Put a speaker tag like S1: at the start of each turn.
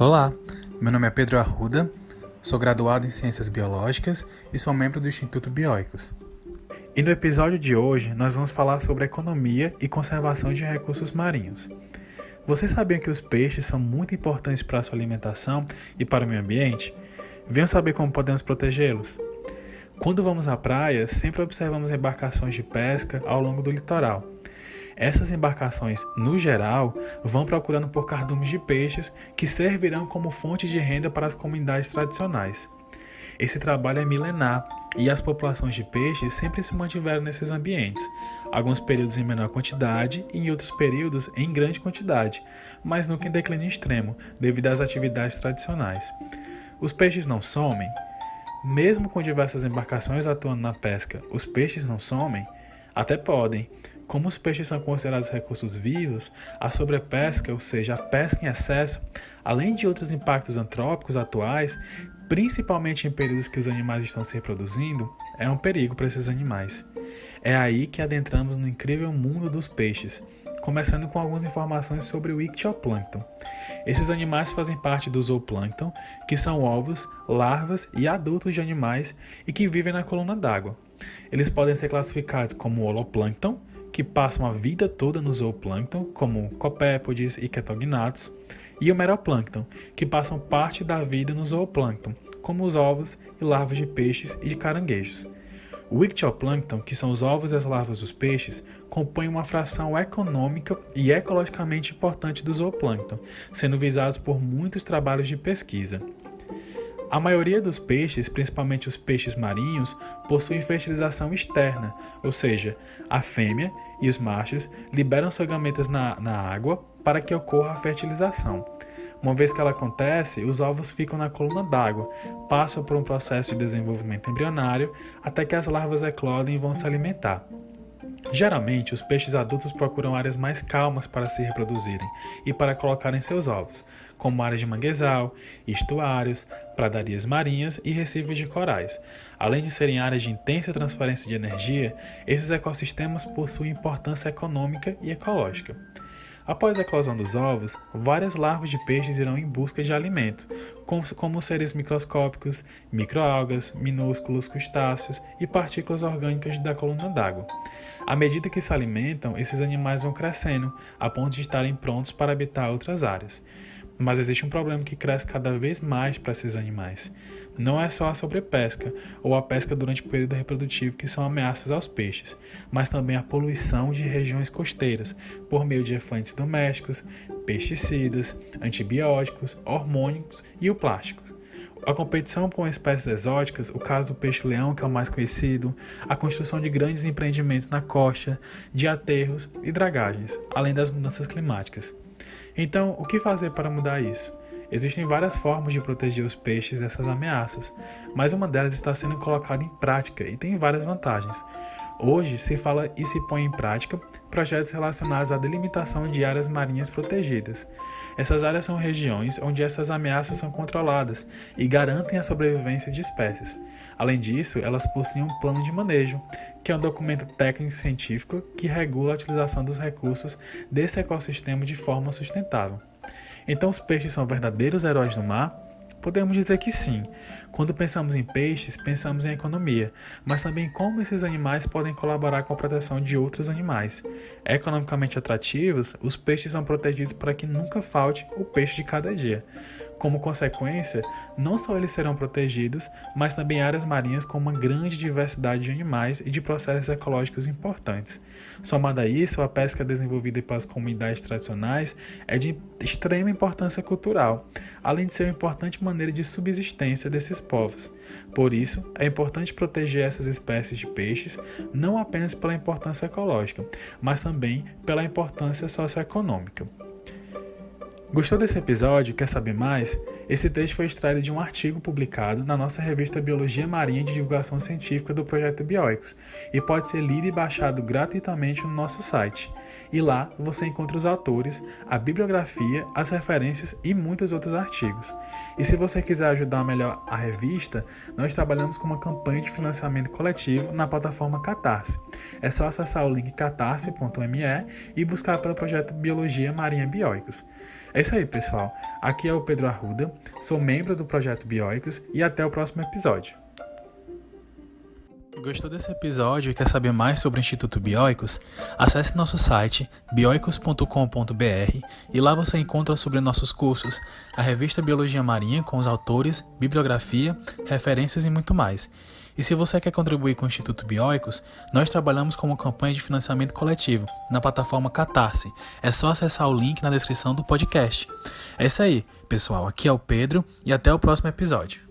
S1: Olá, meu nome é Pedro Arruda, sou graduado em Ciências Biológicas e sou membro do Instituto Bioicos. E no episódio de hoje nós vamos falar sobre economia e conservação de recursos marinhos. Vocês sabiam que os peixes são muito importantes para a sua alimentação e para o meio ambiente? Venham saber como podemos protegê-los. Quando vamos à praia, sempre observamos embarcações de pesca ao longo do litoral. Essas embarcações, no geral, vão procurando por cardumes de peixes que servirão como fonte de renda para as comunidades tradicionais. Esse trabalho é milenar e as populações de peixes sempre se mantiveram nesses ambientes, alguns períodos em menor quantidade e em outros períodos em grande quantidade, mas nunca em declínio extremo, devido às atividades tradicionais. Os peixes não somem? Mesmo com diversas embarcações atuando na pesca, os peixes não somem? Até podem, como os peixes são considerados recursos vivos, a sobrepesca, ou seja, a pesca em excesso, além de outros impactos antrópicos atuais, principalmente em períodos que os animais estão se reproduzindo, é um perigo para esses animais. É aí que adentramos no incrível mundo dos peixes, começando com algumas informações sobre o ictioplâncton. Esses animais fazem parte do zooplâncton, que são ovos, larvas e adultos de animais e que vivem na coluna d'água. Eles podem ser classificados como holoplâncton, que passam a vida toda no zooplâncton, como copépodes e ketognatos, e o meroplâncton, que passam parte da vida no zooplâncton, como os ovos e larvas de peixes e de caranguejos. O ictioplâncton, que são os ovos e as larvas dos peixes, compõem uma fração econômica e ecologicamente importante do zooplâncton, sendo visados por muitos trabalhos de pesquisa. A maioria dos peixes, principalmente os peixes marinhos, possuem fertilização externa, ou seja, a fêmea e os machos liberam suas gametas na, na água para que ocorra a fertilização. Uma vez que ela acontece, os ovos ficam na coluna d'água, passam por um processo de desenvolvimento embrionário até que as larvas eclodem e vão se alimentar. Geralmente, os peixes adultos procuram áreas mais calmas para se reproduzirem e para colocarem seus ovos, como áreas de manguezal, estuários, pradarias marinhas e recifes de corais. Além de serem áreas de intensa transferência de energia, esses ecossistemas possuem importância econômica e ecológica. Após a eclosão dos ovos, várias larvas de peixes irão em busca de alimento, como, seres microscópicos, microalgas, minúsculos crustáceos e partículas orgânicas da coluna d'água. À medida que se alimentam, esses animais vão crescendo, a ponto de estarem prontos para habitar outras áreas. Mas existe um problema que cresce cada vez mais para esses animais. Não é só a sobrepesca ou a pesca durante o período reprodutivo que são ameaças aos peixes, mas também a poluição de regiões costeiras por meio de efluentes domésticos, pesticidas, antibióticos, hormônicos e o plástico. A competição com espécies exóticas, o caso do peixe-leão, que é o mais conhecido, a construção de grandes empreendimentos na costa, de aterros e dragagens, além das mudanças climáticas. Então, o que fazer para mudar isso? Existem várias formas de proteger os peixes dessas ameaças, mas uma delas está sendo colocada em prática e tem várias vantagens. Hoje se fala e se põe em prática projetos relacionados à delimitação de áreas marinhas protegidas. Essas áreas são regiões onde essas ameaças são controladas e garantem a sobrevivência de espécies. Além disso, elas possuem um plano de manejo, que é um documento técnico científico que regula a utilização dos recursos desse ecossistema de forma sustentável. Então, os peixes são verdadeiros heróis do mar? Podemos dizer que sim. Quando pensamos em peixes, pensamos em economia, mas também como esses animais podem colaborar com a proteção de outros animais. Economicamente atrativos, os peixes são protegidos para que nunca falte o peixe de cada dia. Como consequência, não só eles serão protegidos, mas também áreas marinhas com uma grande diversidade de animais e de processos ecológicos importantes. Somado a isso, a pesca desenvolvida pelas comunidades tradicionais é de extrema importância cultural, além de ser uma importante maneira de subsistência desses povos. Por isso, é importante proteger essas espécies de peixes não apenas pela importância ecológica, mas também pela importância socioeconômica. Gostou desse episódio? Quer saber mais? Esse texto foi extraído de um artigo publicado na nossa revista Biologia Marinha de Divulgação Científica do Projeto Bioicos e pode ser lido e baixado gratuitamente no nosso site. E lá você encontra os autores, a bibliografia, as referências e muitos outros artigos. E se você quiser ajudar melhor a revista, nós trabalhamos com uma campanha de financiamento coletivo na plataforma Catarse. É só acessar o link catarse.me e buscar pelo projeto Biologia Marinha Bioicos. É isso aí, pessoal. Aqui é o Pedro Arruda, sou membro do projeto Bioicos e até o próximo episódio. Gostou desse episódio e quer saber mais sobre o Instituto Bioicos? Acesse nosso site bioicos.com.br e lá você encontra sobre nossos cursos, a revista Biologia Marinha com os autores, bibliografia, referências e muito mais. E se você quer contribuir com o Instituto Bioicos, nós trabalhamos com uma campanha de financiamento coletivo na plataforma Catarse. É só acessar o link na descrição do podcast. É isso aí, pessoal. Aqui é o Pedro e até o próximo episódio.